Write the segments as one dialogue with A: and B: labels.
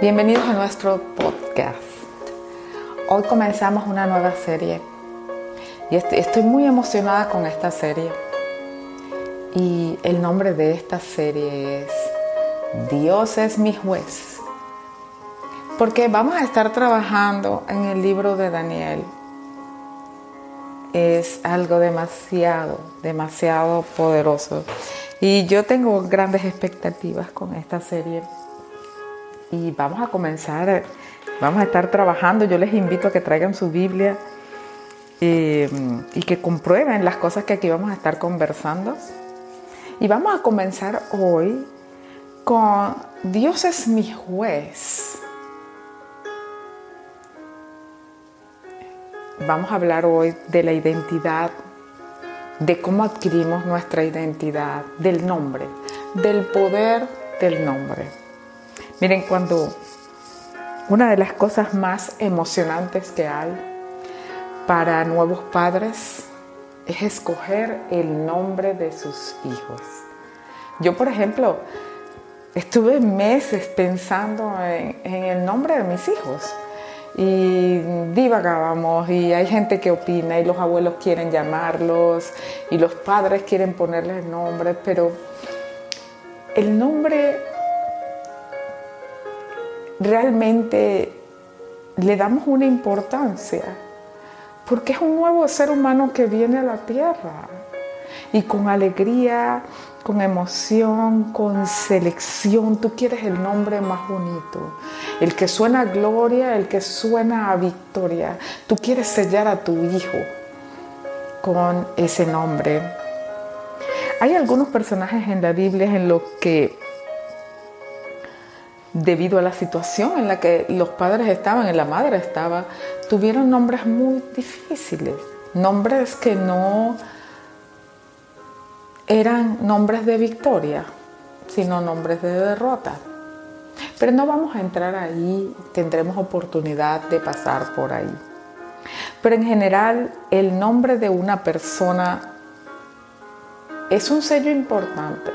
A: Bienvenidos a nuestro podcast. Hoy comenzamos una nueva serie y estoy muy emocionada con esta serie. Y el nombre de esta serie es Dios es mi juez. Porque vamos a estar trabajando en el libro de Daniel. Es algo demasiado, demasiado poderoso. Y yo tengo grandes expectativas con esta serie y vamos a comenzar, vamos a estar trabajando. Yo les invito a que traigan su Biblia eh, y que comprueben las cosas que aquí vamos a estar conversando. Y vamos a comenzar hoy con Dios es mi juez. Vamos a hablar hoy de la identidad, de cómo adquirimos nuestra identidad, del nombre, del poder del nombre. Miren, cuando una de las cosas más emocionantes que hay para nuevos padres es escoger el nombre de sus hijos. Yo, por ejemplo, estuve meses pensando en, el nombre de mis hijos y divagábamos y hay gente que opina y los abuelos quieren llamarlos y los padres quieren ponerles nombres, pero el nombre realmente le damos una importancia, porque es un nuevo ser humano que viene a la tierra. Y con alegría, con emoción, con selección, tú quieres el nombre más bonito, el que suena a gloria, el que suena a victoria, tú quieres sellar a tu hijo con ese nombre. Hay algunos personajes en la Biblia en los que debido a la situación en la que los padres estaban y la madre estaba, tuvieron nombres muy difíciles, nombres que no eran nombres de victoria, sino nombres de derrota. Pero no vamos a entrar ahí, tendremos oportunidad de pasar por ahí. Pero en general, el nombre de una persona es un sello importante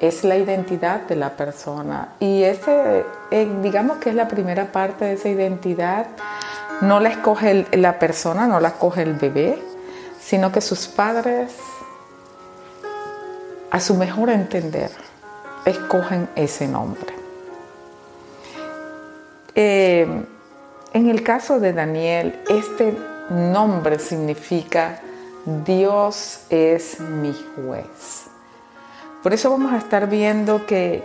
A: es la identidad de la persona. Y ese, eh, digamos que es la primera parte de esa identidad. No la escoge la persona, no la escoge el bebé, sino que sus padres, a su mejor entender, escogen ese nombre. Eh, en el caso de Daniel, este nombre significa Dios es mi juez. Por eso vamos a estar viendo que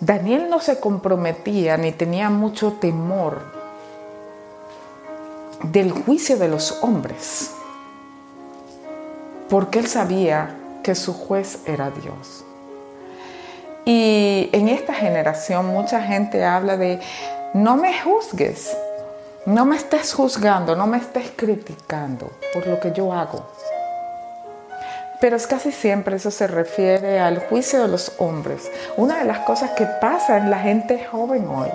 A: Daniel no se comprometía ni tenía mucho temor del juicio de los hombres, porque él sabía que su juez era Dios. Y en esta generación mucha gente habla de, no me juzgues, no me estés juzgando, no me estés criticando por lo que yo hago. Pero es casi siempre eso se refiere al juicio de los hombres. Una de las cosas que pasa en la gente joven hoy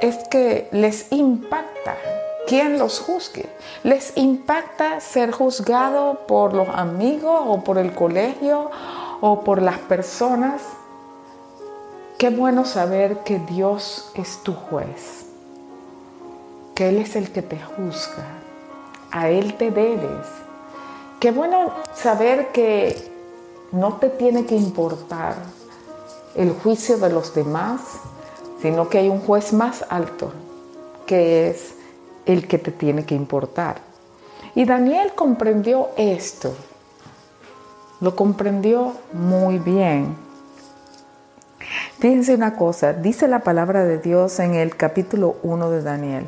A: es que les impacta quien los juzgue. Les impacta ser juzgado por los amigos o por el colegio o por las personas. Qué bueno saber que Dios es tu juez, que Él es el que te juzga, a Él te debes Qué bueno saber que no te tiene que importar el juicio de los demás, sino que hay un juez más alto, que es el que te tiene que importar. Y Daniel comprendió esto, lo comprendió muy bien. Fíjense una cosa, dice la palabra de Dios en el capítulo 1 de Daniel.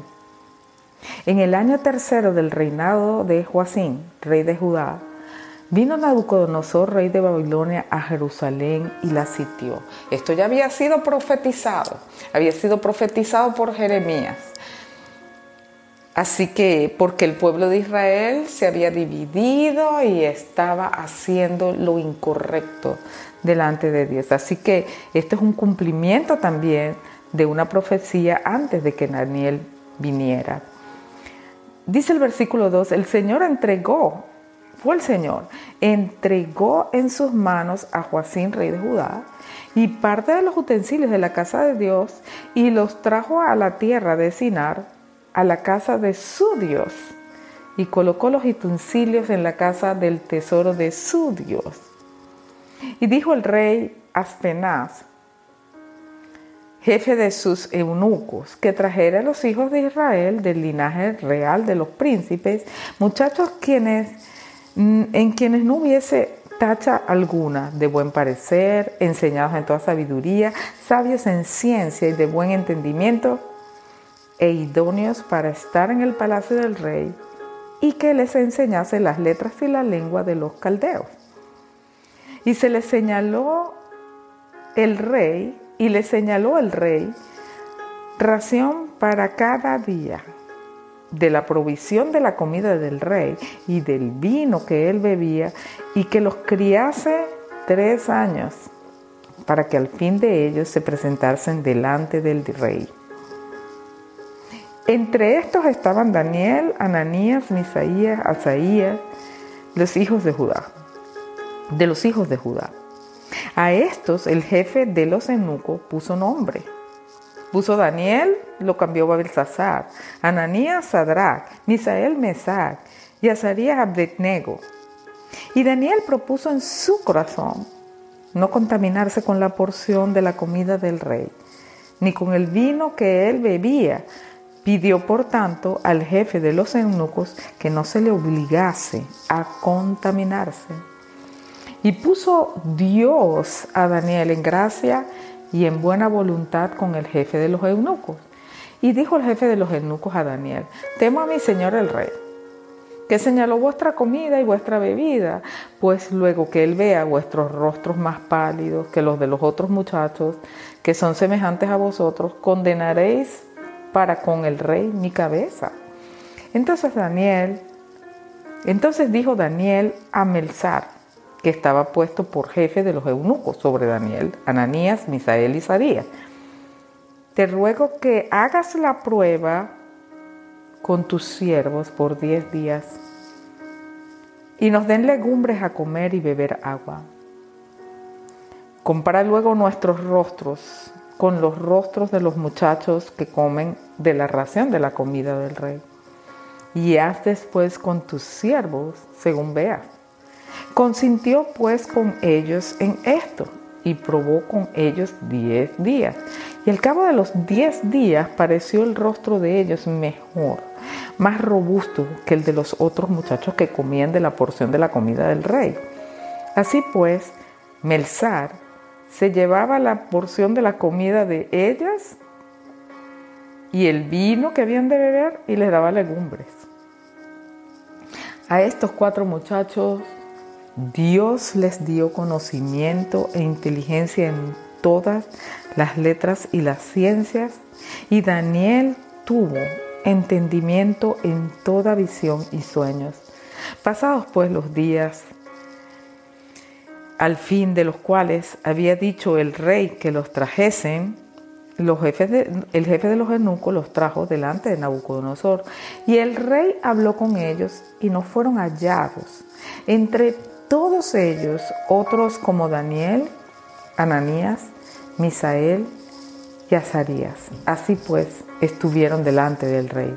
A: En el año tercero del reinado de Joacín, rey de Judá, vino Nabucodonosor, rey de Babilonia, a Jerusalén y la sitió. Esto ya había sido profetizado, había sido profetizado por Jeremías. Así que, porque el pueblo de Israel se había dividido y estaba haciendo lo incorrecto delante de Dios. Así que esto es un cumplimiento también de una profecía antes de que Daniel viniera. Dice el versículo 2, el Señor entregó fue el Señor, entregó en sus manos a Joacín, rey de Judá, y parte de los utensilios de la casa de Dios y los trajo a la tierra de Sinar, a la casa de su Dios, y colocó los utensilios en la casa del tesoro de su Dios. Y dijo el rey Aspenaz, jefe de sus eunucos, que trajera a los hijos de Israel del linaje real de los príncipes, muchachos quienes, mm, en quienes no hubiese tacha alguna de buen parecer, enseñados en toda sabiduría, sabios en ciencia y de buen entendimiento, e idóneos para estar en el palacio del rey, y que les enseñase las letras y la lengua de los caldeos. Y se les señaló el rey y le señaló el rey ración para cada día de la provisión de la comida del rey y del vino que él bebía y que los criase tres años para que al fin de ellos se presentasen delante del rey. Entre estos estaban Daniel, Ananías, Misaías, Asaías, los hijos de Judá, de los hijos de Judá. A estos el jefe de los eunucos puso nombre. Puso Daniel, lo cambió a Belsasar, Ananías Sadrach, Misael Mesac y Azarías Abednego. Y Daniel propuso en su corazón no contaminarse con la porción de la comida del rey, ni con el vino que él bebía. Pidió, por tanto, al jefe de los eunucos que no se le obligase a contaminarse. Y puso Dios a Daniel en gracia y en buena voluntad con el jefe de los eunucos. Y dijo el jefe de los eunucos a Daniel, temo a mi señor el rey, que señaló vuestra comida y vuestra bebida, pues luego que él vea vuestros rostros más pálidos que los de los otros muchachos, que son semejantes a vosotros, condenaréis para con el rey mi cabeza. Entonces Daniel, entonces dijo Daniel a Melzar, que estaba puesto por jefe de los eunucos sobre Daniel, Ananías, Misael y Sarías. Te ruego que hagas la prueba con tus siervos por diez días y nos den legumbres a comer y beber agua. Compara luego nuestros rostros con los rostros de los muchachos que comen de la ración de la comida del rey. Y haz después con tus siervos según veas Consintió pues con ellos en esto y probó con ellos diez días. Y al cabo de los diez días pareció el rostro de ellos mejor, más robusto que el de los otros muchachos que comían de la porción de la comida del rey. Así pues, Melzar se llevaba la porción de la comida de ellas y el vino que habían de beber y les daba legumbres. A estos cuatro muchachos Dios les dio conocimiento e inteligencia en todas las letras y las ciencias, y Daniel tuvo entendimiento en toda visión y sueños. Pasados pues los días, al fin de los cuales había dicho el rey que los trajesen, los jefes el jefe de los eunucos los trajo delante de Nabucodonosor, y el rey habló con ellos y no fueron hallados entre todos ellos, otros como Daniel, Ananías, Misael y Azarías. Así pues, estuvieron delante del rey.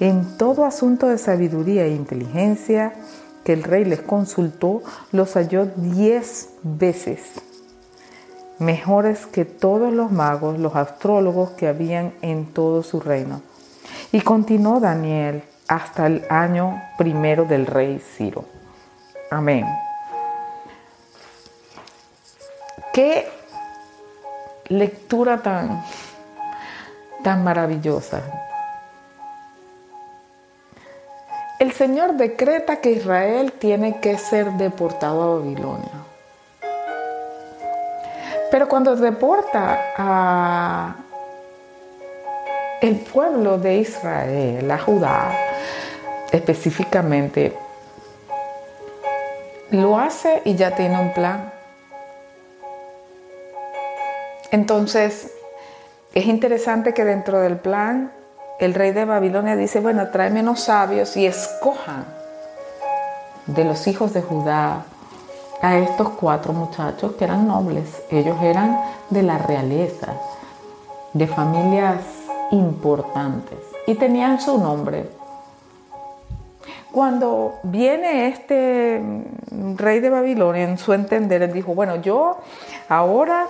A: En todo asunto de sabiduría e inteligencia que el rey les consultó, los halló diez veces mejores que todos los magos, los astrólogos que habían en todo su reino. Y continuó Daniel hasta el año primero del rey Ciro. Amén. Qué lectura tan, tan maravillosa. El Señor decreta que Israel tiene que ser deportado a Babilonia. Pero cuando deporta a el pueblo de Israel, a Judá específicamente, lo hace y ya tiene un plan. Entonces, es interesante que dentro del plan, el rey de Babilonia dice, bueno, tráeme unos sabios y escojan de los hijos de Judá a estos cuatro muchachos que eran nobles. Ellos eran de la realeza, de familias importantes y tenían su nombre. Cuando viene este rey de Babilonia, en su entender, él dijo, bueno, yo ahora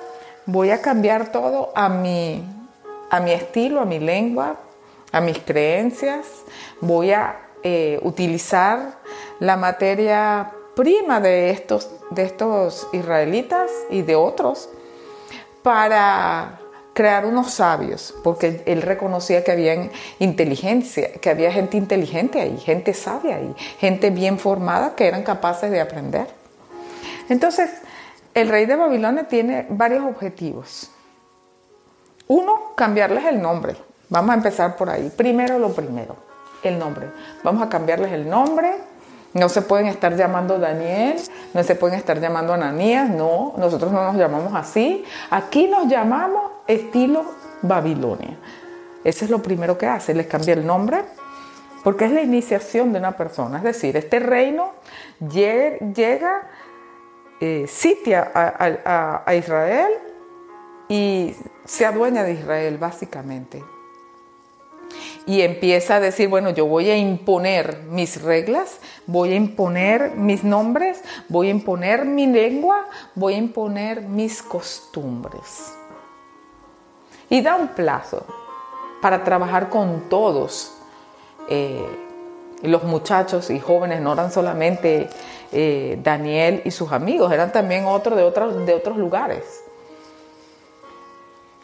A: voy a cambiar todo a mi, a mi estilo, a mi lengua, a mis creencias, voy a eh, utilizar la materia prima de estos, de estos israelitas y de otros para crear unos sabios, porque él reconocía que había inteligencia, que había gente inteligente ahí, gente sabia ahí, gente bien formada que eran capaces de aprender. Entonces, el rey de Babilonia tiene varios objetivos. Uno, cambiarles el nombre. Vamos a empezar por ahí. Primero lo primero, el nombre. Vamos a cambiarles el nombre. No se pueden estar llamando Daniel, no se pueden estar llamando Ananías, no, nosotros no nos llamamos así. Aquí nos llamamos estilo Babilonia. Eso es lo primero que hace, les cambia el nombre, porque es la iniciación de una persona. Es decir, este reino llega, eh, sitia a Israel y se adueña de Israel, básicamente y empieza a decir, bueno, yo voy a imponer mis reglas, voy a imponer mis nombres, voy a imponer mi lengua, voy a imponer mis costumbres. Y da un plazo para trabajar con todos. Eh, los muchachos y jóvenes no eran solamente eh, Daniel y sus amigos, eran también otros de, otros de otros lugares.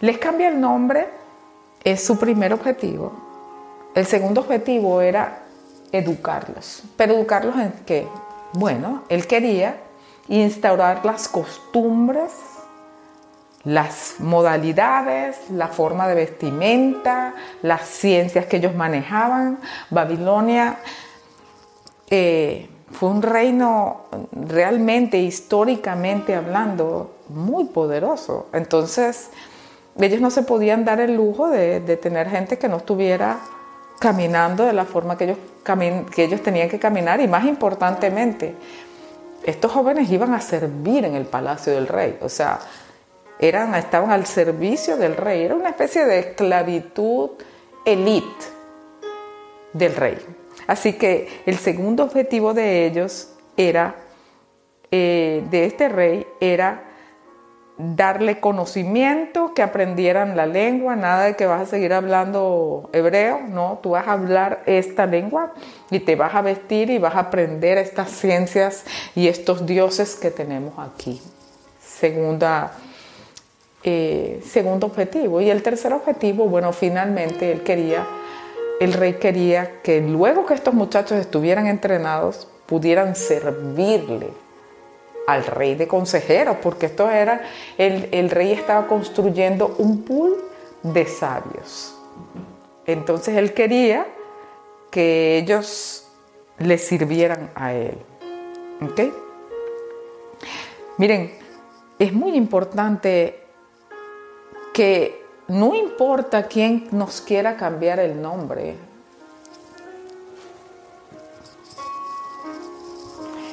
A: Les cambia el nombre, es su primer objetivo, el segundo objetivo era educarlos. ¿Pero educarlos en qué? Bueno, él quería instaurar las costumbres, las modalidades, la forma de vestimenta, las ciencias que ellos manejaban. Babilonia eh, fue un reino realmente, históricamente hablando, muy poderoso. Entonces, ellos no se podían dar el lujo de, tener gente que no estuviera caminando de la forma que ellos, que ellos tenían que caminar y más importantemente, estos jóvenes iban a servir en el palacio del rey, o sea, eran, estaban al servicio del rey, era una especie de esclavitud elite del rey. Así que el segundo objetivo de ellos era, eh, de este rey, era darle conocimiento, que aprendieran la lengua, nada de que vas a seguir hablando hebreo, no, tú vas a hablar esta lengua y te vas a vestir y vas a aprender estas ciencias y estos dioses que tenemos aquí. Segunda, eh, segundo objetivo. Y el tercer objetivo, bueno, finalmente él quería, el rey quería que luego que estos muchachos estuvieran entrenados, pudieran servirle al rey de consejeros, porque esto era, el, el rey estaba construyendo un pool de sabios. Entonces él quería que ellos le sirvieran a él. ¿Ok? Miren, es muy importante que no importa quién nos quiera cambiar el nombre,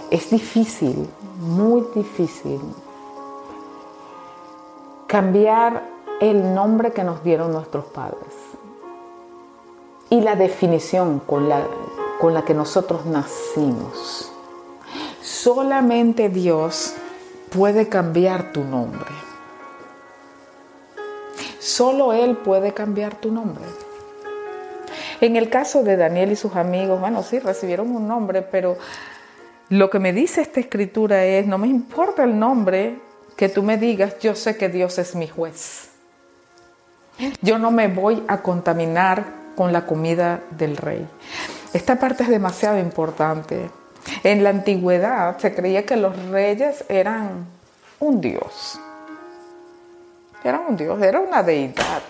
A: es difícil, muy difícil cambiar el nombre que nos dieron nuestros padres y la definición con la, con la que nosotros nacimos. Solamente Dios puede cambiar tu nombre. Solo Él puede cambiar tu nombre. En el caso de Daniel y sus amigos, bueno, sí, recibieron un nombre, pero lo que me dice esta escritura es, no me importa el nombre que tú me digas, yo sé que Dios es mi juez. Yo no me voy a contaminar con la comida del rey. Esta parte es demasiado importante. En la antigüedad se creía que los reyes eran un dios. Eran un dios, era una deidad.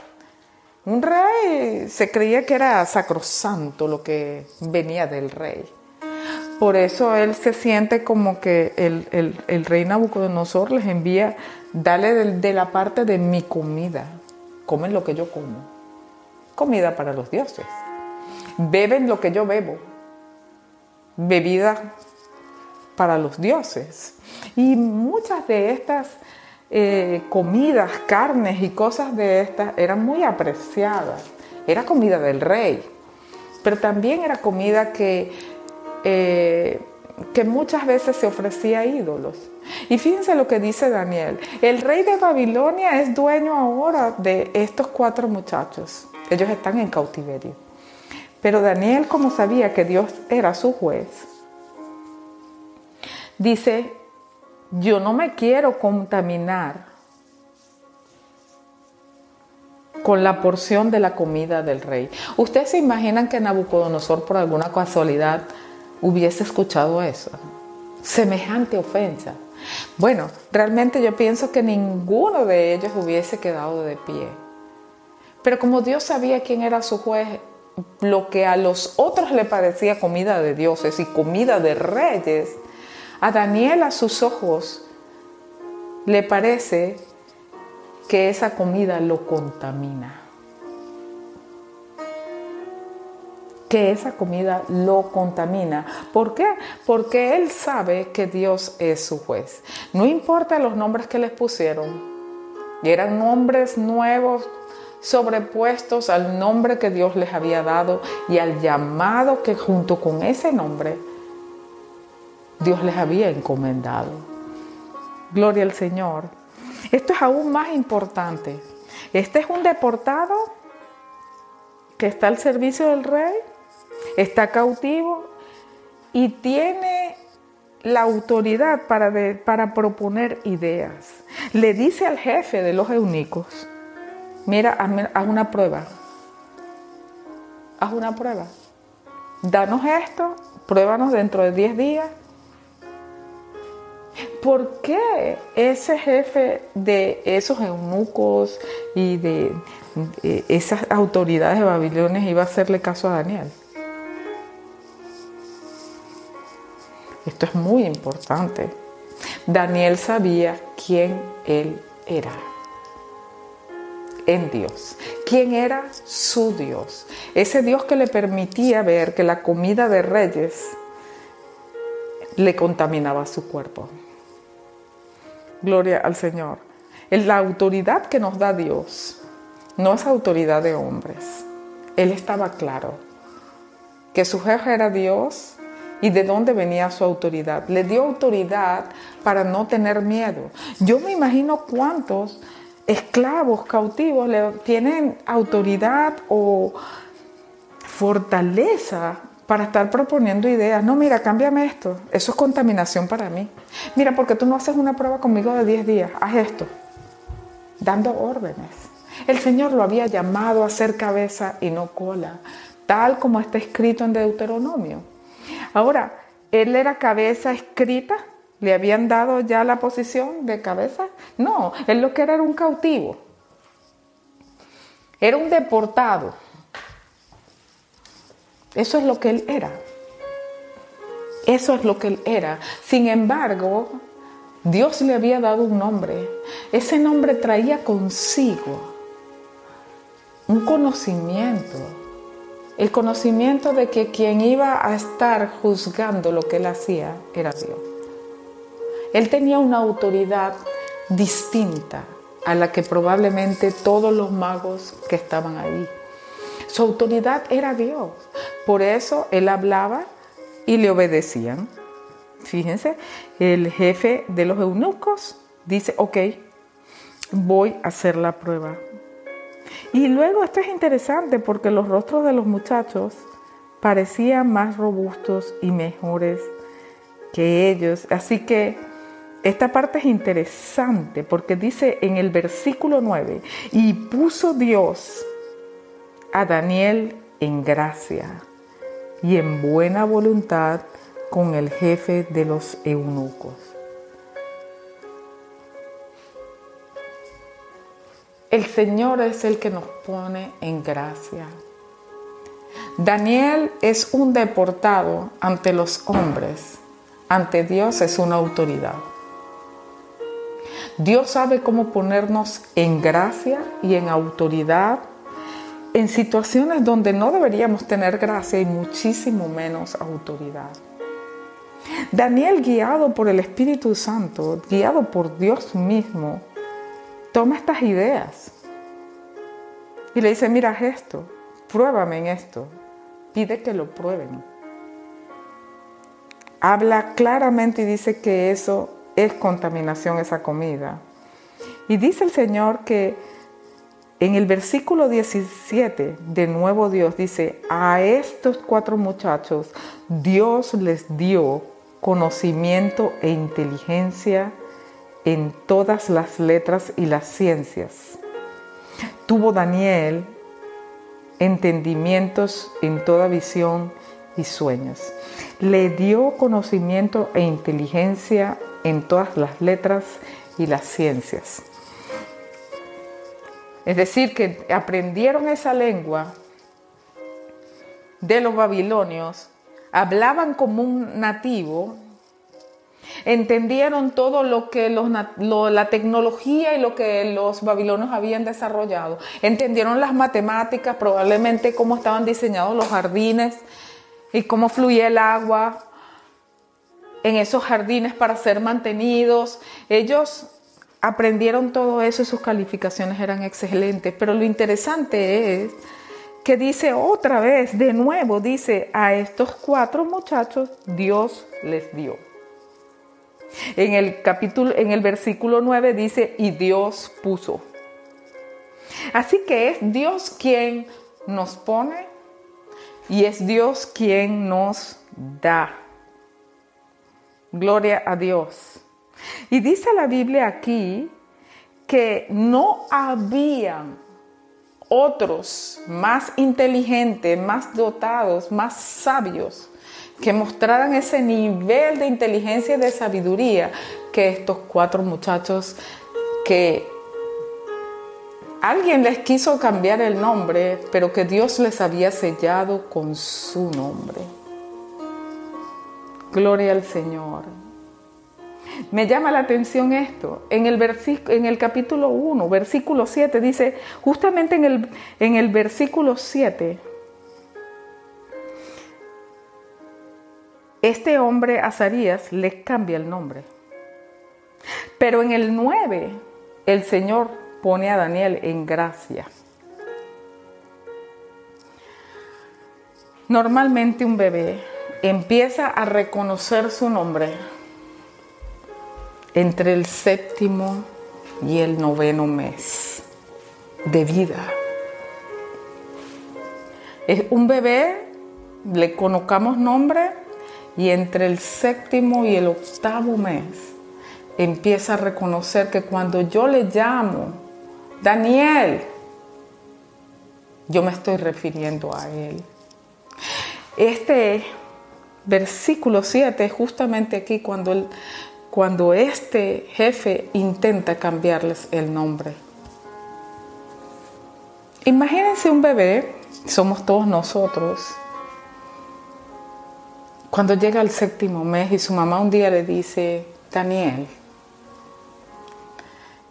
A: Un rey se creía que era sacrosanto lo que venía del rey. Por eso él se siente como que el, rey Nabucodonosor les envía, dale de, la parte de mi comida, comen lo que yo como, comida para los dioses, beben lo que yo bebo, bebida para los dioses. Y muchas de estas eh, comidas, carnes y cosas de estas eran muy apreciadas. Era comida del rey, pero también era comida que, eh, que muchas veces se ofrecía a ídolos. Y fíjense lo que dice Daniel. El rey de Babilonia es dueño ahora de estos cuatro muchachos. Ellos están en cautiverio. Pero Daniel, como sabía que Dios era su juez, dice, yo no me quiero contaminar con la porción de la comida del rey. ¿Ustedes se imaginan que Nabucodonosor por alguna casualidad hubiese escuchado eso? Semejante ofensa. Bueno, realmente yo pienso que ninguno de ellos hubiese quedado de pie. Pero como Dios sabía quién era su juez, lo que a los otros le parecía comida de dioses y comida de reyes, a Daniel a sus ojos le parece que esa comida lo contamina. que esa comida lo contamina. ¿Por qué? Porque él sabe que Dios es su juez. No importa los nombres que les pusieron, eran nombres nuevos sobrepuestos al nombre que Dios les había dado y al llamado que junto con ese nombre Dios les había encomendado. Gloria al Señor. Esto es aún más importante. Este es un deportado que está al servicio del rey está cautivo y tiene la autoridad para, para proponer ideas. Le dice al jefe de los eunicos, mira, haz una prueba, haz una prueba, danos esto, pruébanos dentro de 10 días. ¿Por qué ese jefe de esos eunucos y de, esas autoridades de Babilonia iba a hacerle caso a Daniel? Esto es muy importante. Daniel sabía quién él era en Dios. ¿Quién era su Dios? Ese Dios que le permitía ver que la comida de reyes le contaminaba su cuerpo. Gloria al Señor. La autoridad que nos da Dios no es autoridad de hombres. Él estaba claro que su jefe era Dios y de dónde venía su autoridad. Le dio autoridad para no tener miedo. Yo me imagino cuántos esclavos cautivos le tienen autoridad o fortaleza para estar proponiendo ideas. No, mira, cámbiame esto. Eso es contaminación para mí. Mira, porque tú no haces una prueba conmigo de 10 días. Haz esto. Dando órdenes. El Señor lo había llamado a ser cabeza y no cola, tal como está escrito en Deuteronomio. Ahora, él era cabeza escrita, le habían dado ya la posición de cabeza. No, él lo que era era un cautivo. Era un deportado. Eso es lo que él era. Eso es lo que él era. Sin embargo, Dios le había dado un nombre. Ese nombre traía consigo un conocimiento el conocimiento de que quien iba a estar juzgando lo que él hacía era Dios. Él tenía una autoridad distinta a la que probablemente todos los magos que estaban ahí. Su autoridad era Dios. Por eso él hablaba y le obedecían. Fíjense, el jefe de los eunucos dice, ok, voy a hacer la prueba. Y luego esto es interesante porque los rostros de los muchachos parecían más robustos y mejores que ellos. Así que esta parte es interesante porque dice en el versículo 9, y puso Dios a Daniel en gracia y en buena voluntad con el jefe de los eunucos. El Señor es el que nos pone en gracia. Daniel es un deportado ante los hombres, ante Dios es una autoridad. Dios sabe cómo ponernos en gracia y en autoridad en situaciones donde no deberíamos tener gracia y muchísimo menos autoridad. Daniel, guiado por el Espíritu Santo, guiado por Dios mismo, toma estas ideas y le dice, mira esto, pruébame en esto, pide que lo prueben. Habla claramente y dice que eso es contaminación, esa comida. Y dice el Señor que en el versículo 17 de nuevo Dios dice, a estos cuatro muchachos Dios les dio conocimiento e inteligencia en todas las letras y las ciencias. Tuvo Daniel entendimientos en toda visión y sueños. Le dio conocimiento e inteligencia en todas las letras y las ciencias. Es decir, que aprendieron esa lengua de los babilonios, hablaban como un nativo, entendieron todo lo que la tecnología y lo que los babilonios habían desarrollado, entendieron las matemáticas, probablemente cómo estaban diseñados los jardines y cómo fluía el agua en esos jardines para ser mantenidos. Ellos aprendieron todo eso y sus calificaciones eran excelentes. Pero lo interesante es que dice otra vez, de nuevo, dice, a estos cuatro muchachos Dios les dio. En el capítulo, en el versículo 9 dice, y Dios puso. Así que es Dios quien nos pone y es Dios quien nos da. Gloria a Dios. Y dice la Biblia aquí que no habían otros más inteligentes, más dotados, más sabios, que mostraran ese nivel de inteligencia y de sabiduría que estos cuatro muchachos que alguien les quiso cambiar el nombre, pero que Dios les había sellado con su nombre. Gloria al Señor. Me llama la atención esto. En el, en el capítulo 1, versículo 7, dice, justamente en el, en el versículo 7, este hombre Azarías le cambia el nombre. Pero en el 9, el Señor pone a Daniel en gracia. Normalmente un bebé empieza a reconocer su nombre entre el séptimo y el noveno mes de vida. Es un bebé, le colocamos nombre y entre el séptimo y el octavo mes empieza a reconocer que cuando yo le llamo, Daniel, yo me estoy refiriendo a él. Este versículo 7 justamente aquí cuando él cuando este jefe intenta cambiarles el nombre. Imagínense un bebé, somos todos nosotros, cuando llega al séptimo mes y su mamá un día le dice, Daniel,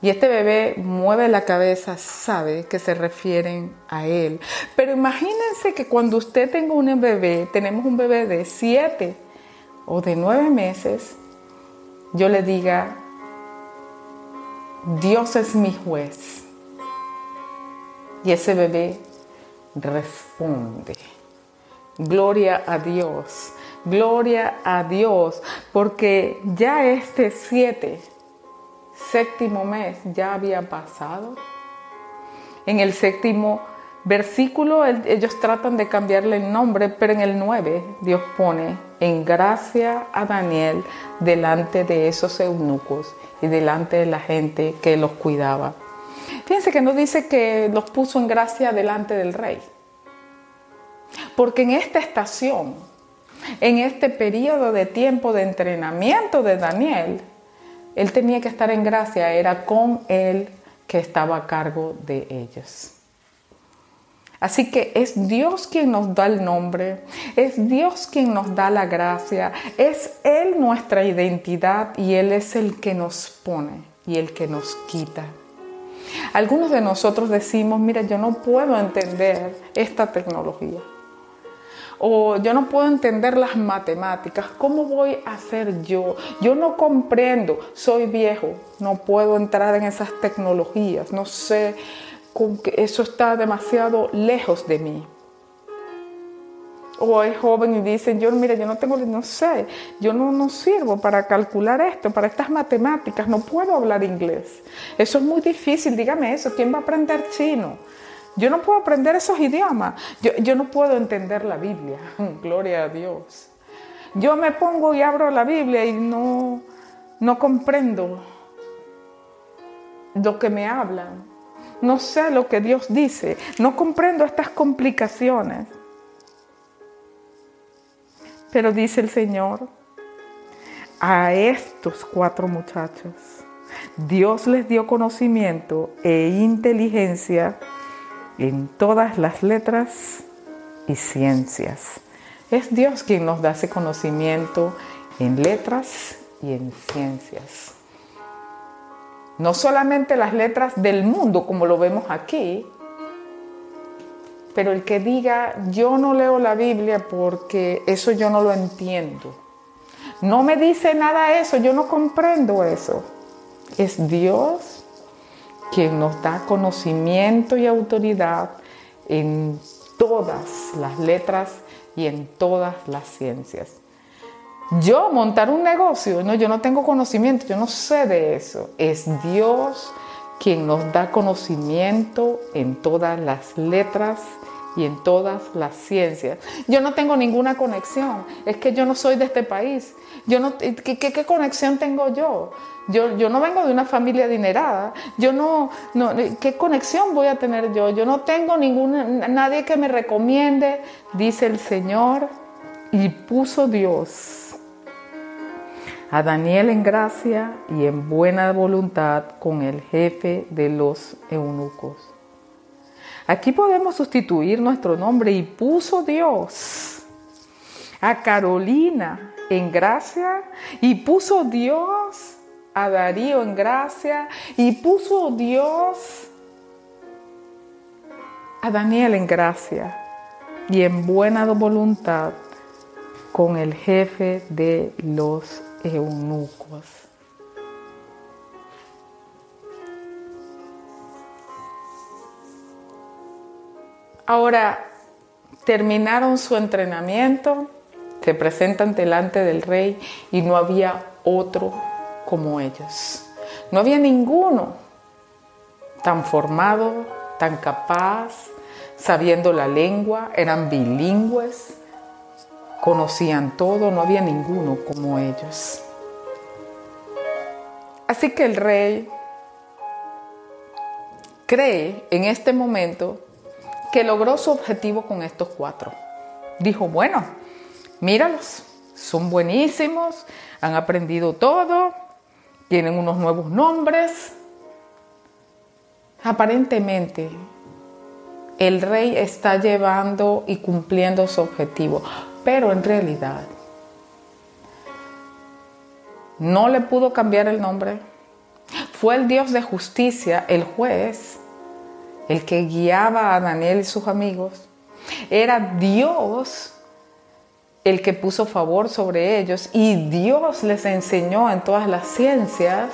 A: y este bebé mueve la cabeza, sabe que se refieren a él. Pero imagínense que cuando usted tenga un bebé, tenemos un bebé de siete o de nueve meses, yo le diga, Dios es mi juez. Y ese bebé responde, gloria a Dios, gloria a Dios, porque ya este siete, séptimo mes ya había pasado. En el séptimo versículo ellos tratan de cambiarle el nombre, pero en el 9 Dios pone en gracia a Daniel delante de esos eunucos y delante de la gente que los cuidaba. Fíjense que no dice que los puso en gracia delante del rey, porque en esta estación, en este periodo de tiempo de entrenamiento de Daniel, él tenía que estar en gracia, era con él que estaba a cargo de ellos. Así que es Dios quien nos da el nombre, es Dios quien nos da la gracia, es Él nuestra identidad y Él es el que nos pone y el que nos quita. Algunos de nosotros decimos, mira, yo no puedo entender esta tecnología. o yo no puedo entender las matemáticas. ¿Cómo voy a hacer yo? Yo no comprendo, soy viejo, no puedo entrar en esas tecnologías, no sé, eso está demasiado lejos de mí o es joven y dicen, yo mira, yo no tengo, no sé, yo no, no sirvo para calcular esto, para estas matemáticas, no puedo hablar inglés. Eso es muy difícil, dígame eso, ¿quién va a aprender chino? Yo no puedo aprender esos idiomas, yo, yo no puedo entender la Biblia, gloria a Dios. Yo me pongo y abro la Biblia y no, no comprendo lo que me hablan, no sé lo que Dios dice, no comprendo estas complicaciones. Pero dice el Señor, a estos cuatro muchachos, Dios les dio conocimiento e inteligencia en todas las letras y ciencias. Es Dios quien nos da ese conocimiento en letras y en ciencias. No solamente las letras del mundo como lo vemos aquí, pero el que diga, yo no leo la Biblia porque eso yo no lo entiendo. No me dice nada eso, yo no comprendo eso. Es Dios quien nos da conocimiento y autoridad en todas las letras y en todas las ciencias. Yo montar un negocio, no, yo no tengo conocimiento, yo no sé de eso. Es Dios quien nos da conocimiento en todas las letras y en todas las ciencias. Yo no tengo ninguna conexión, es que yo no soy de este país. Yo no, ¿qué, conexión tengo yo? yo? Yo no vengo de una familia adinerada. Yo no, no, ¿qué conexión voy a tener yo? Yo no tengo ninguna, nadie que me recomiende, dice el Señor, y puso Dios a Daniel en gracia y en buena voluntad con el jefe de los eunucos. Aquí podemos sustituir nuestro nombre y puso Dios a Carolina en gracia y puso Dios a Darío en gracia y puso Dios a Daniel en gracia y en buena voluntad con el jefe de los eunucos. Ahora, terminaron su entrenamiento, se presentan delante del rey y no había otro como ellos. No había ninguno tan formado, tan capaz, sabiendo la lengua, eran bilingües conocían todo, no había ninguno como ellos. Así que el rey cree en este momento que logró su objetivo con estos cuatro. Dijo, bueno, míralos, son buenísimos, han aprendido todo, tienen unos nuevos nombres. Aparentemente, el rey está llevando y cumpliendo su objetivo. Pero en realidad no le pudo cambiar el nombre. Fue el Dios de justicia, el juez, el que guiaba a Daniel y sus amigos. Era Dios el que puso favor sobre ellos y Dios les enseñó en todas las ciencias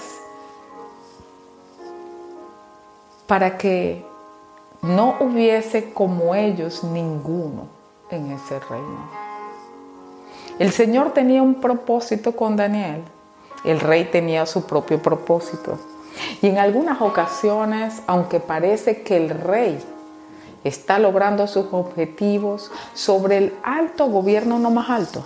A: para que no hubiese como ellos ninguno en ese reino. El Señor tenía un propósito con Daniel. El rey tenía su propio propósito. Y en algunas ocasiones, aunque parece que el rey está logrando sus objetivos sobre el alto gobierno no más alto,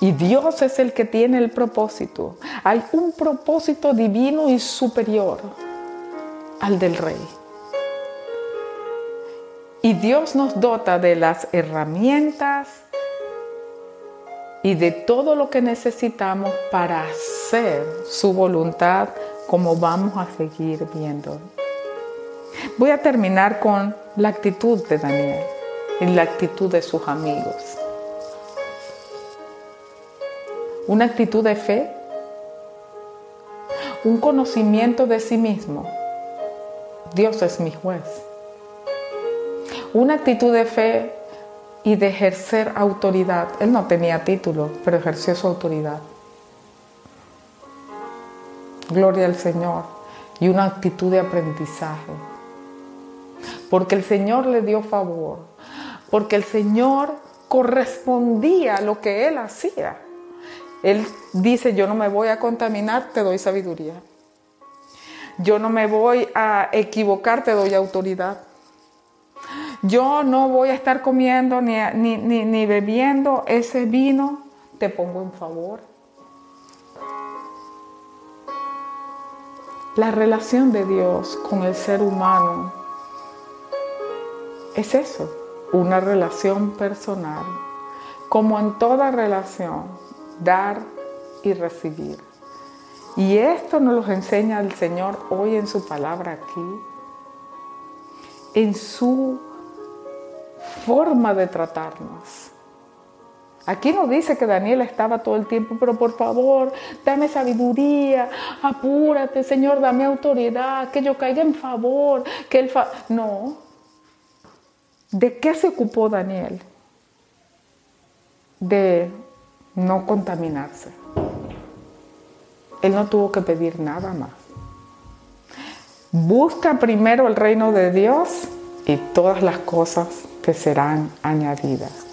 A: y Dios es el que tiene el propósito. Hay un propósito divino y superior al del rey. Y Dios nos dota de las herramientas y de todo lo que necesitamos para hacer su voluntad como vamos a seguir viendo. Voy a terminar con la actitud de Daniel y la actitud de sus amigos. Una actitud de fe, un conocimiento de sí mismo. Dios es mi juez. Una actitud de fe y de ejercer autoridad. Él no tenía título, pero ejerció su autoridad. Gloria al Señor. Y una actitud de aprendizaje. Porque el Señor le dio favor. Porque el Señor correspondía a lo que él hacía. Él dice, yo no me voy a contaminar, te doy sabiduría. Yo no me voy a equivocar, te doy autoridad. Yo no voy a estar comiendo ni, ni, bebiendo ese vino, te pongo en favor. La relación de Dios con el ser humano es eso, una relación personal. Como en toda relación, dar y recibir. Y esto nos lo enseña el Señor hoy en su palabra aquí, en su forma de tratarnos. Aquí nos dice que Daniel estaba todo el tiempo, pero por favor, dame sabiduría, apúrate, Señor, dame autoridad, que yo caiga en favor, que él no. ¿De qué se ocupó Daniel? De no contaminarse. Él no tuvo que pedir nada más. Busca primero el reino de Dios y todas las cosas te serán añadidas.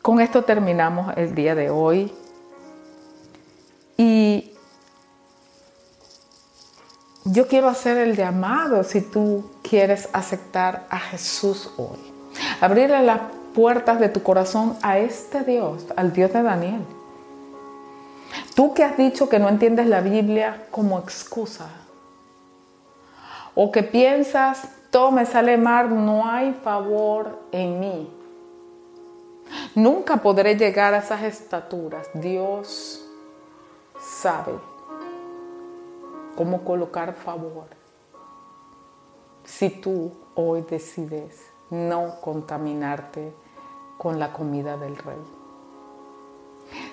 A: Con esto terminamos el día de hoy y yo quiero hacer el llamado si tú quieres aceptar a Jesús hoy. Abrirle las puertas de tu corazón a este Dios, al Dios de Daniel. Tú que has dicho que no entiendes la Biblia como excusa, o que piensas, todo me sale mal, no hay favor en mí. Nunca podré llegar a esas estaturas. Dios sabe cómo colocar favor. Si tú hoy decides no contaminarte con la comida del rey.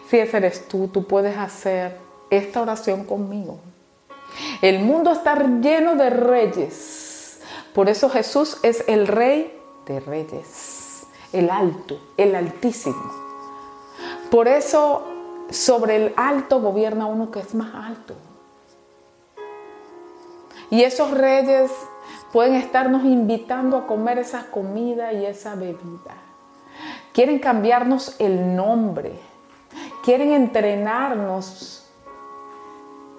A: Si ese eres tú, tú puedes hacer esta oración conmigo. El mundo está lleno de reyes. Por eso Jesús es el rey de reyes, el alto, el altísimo. Por eso sobre el alto gobierna uno que es más alto. Y esos reyes pueden estarnos invitando a comer esa comida y esa bebida. Quieren cambiarnos el nombre. Quieren entrenarnos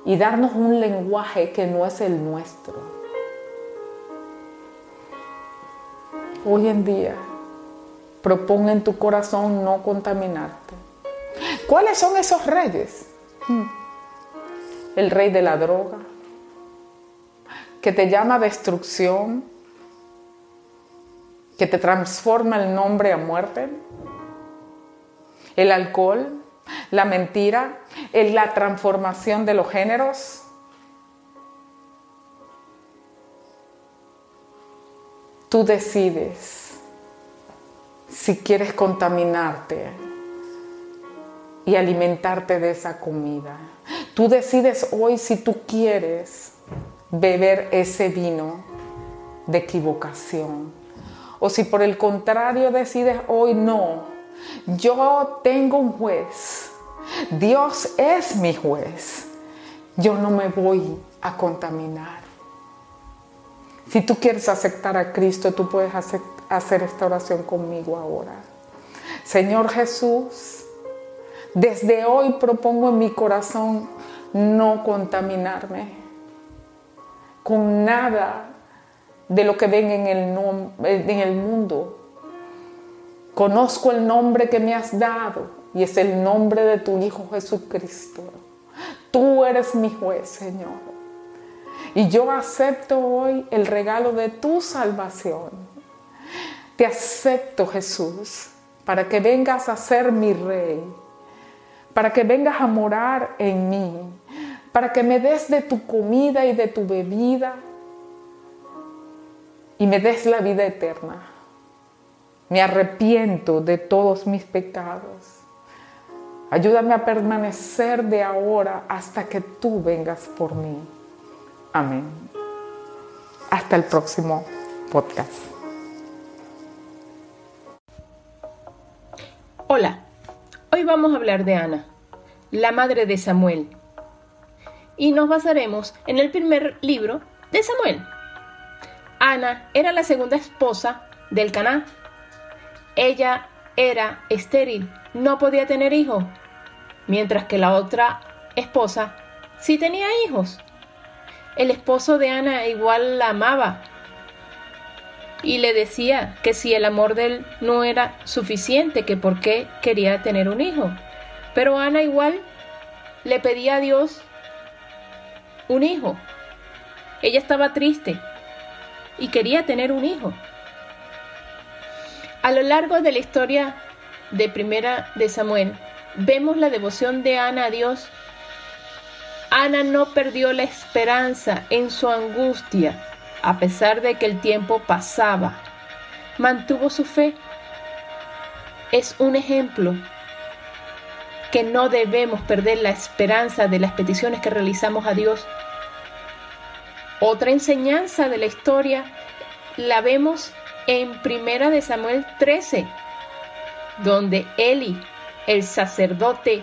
A: y darnos un lenguaje que no es el nuestro. Hoy en día, propon en tu corazón no contaminarte. ¿Cuáles son esos reyes? Hmm. El rey de la droga, que te llama destrucción, que te transforma el nombre a muerte, el alcohol, la mentira, la transformación de los géneros. Tú decides si quieres contaminarte y alimentarte de esa comida. Tú decides hoy si tú quieres beber ese vino de equivocación. O si por el contrario decides hoy no, yo tengo un juez, Dios es mi juez, yo no me voy a contaminar. Si tú quieres aceptar a Cristo, tú puedes hacer esta oración conmigo ahora. Señor Jesús, desde hoy propongo en mi corazón no contaminarme con nada de lo que ven en el, en el mundo. Conozco el nombre que me has dado y es el nombre de tu Hijo Jesucristo. Tú eres mi juez, Señor. Y yo acepto hoy el regalo de tu salvación. Te acepto, Jesús, para que vengas a ser mi rey, para que vengas a morar en mí, para que me des de tu comida y de tu bebida y me des la vida eterna. Me arrepiento de todos mis pecados. Ayúdame a permanecer de ahora hasta que tú vengas por mí. Amén. Hasta el próximo podcast.
B: Hola, hoy vamos a hablar de Ana, la madre de Samuel, y nos basaremos en el primer libro de Samuel. Ana era la segunda esposa del Caná. Ella era estéril, no podía tener hijos, mientras que la otra esposa sí tenía hijos. El esposo de Ana igual la amaba y le decía que si el amor de él no era suficiente, que por qué quería tener un hijo. Pero Ana igual le pedía a Dios un hijo. Ella estaba triste y quería tener un hijo. A lo largo de la historia de Primera de Samuel, vemos la devoción de Ana a Dios. Ana no perdió la esperanza en su angustia, a pesar de que el tiempo pasaba. Mantuvo su fe. Es un ejemplo que no debemos perder la esperanza de las peticiones que realizamos a Dios. Otra enseñanza de la historia la vemos en Primera de Samuel 13, donde Eli, el sacerdote,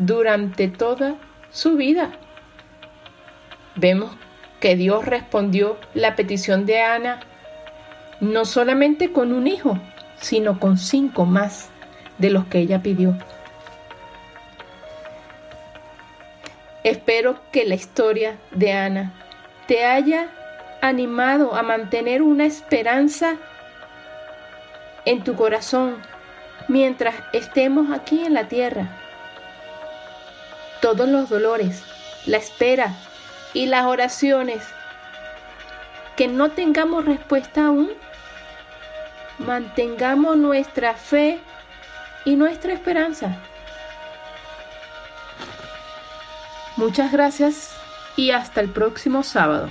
B: durante toda su vida. Vemos que Dios respondió la petición de Ana no solamente con un hijo, sino con cinco más de los que ella pidió. Espero que la historia de Ana te haya animado a mantener una esperanza en tu corazón mientras estemos aquí en la tierra. Todos los dolores, la espera y las oraciones que no tengamos respuesta aún, mantengamos nuestra fe y nuestra esperanza. Muchas gracias y hasta el próximo sábado.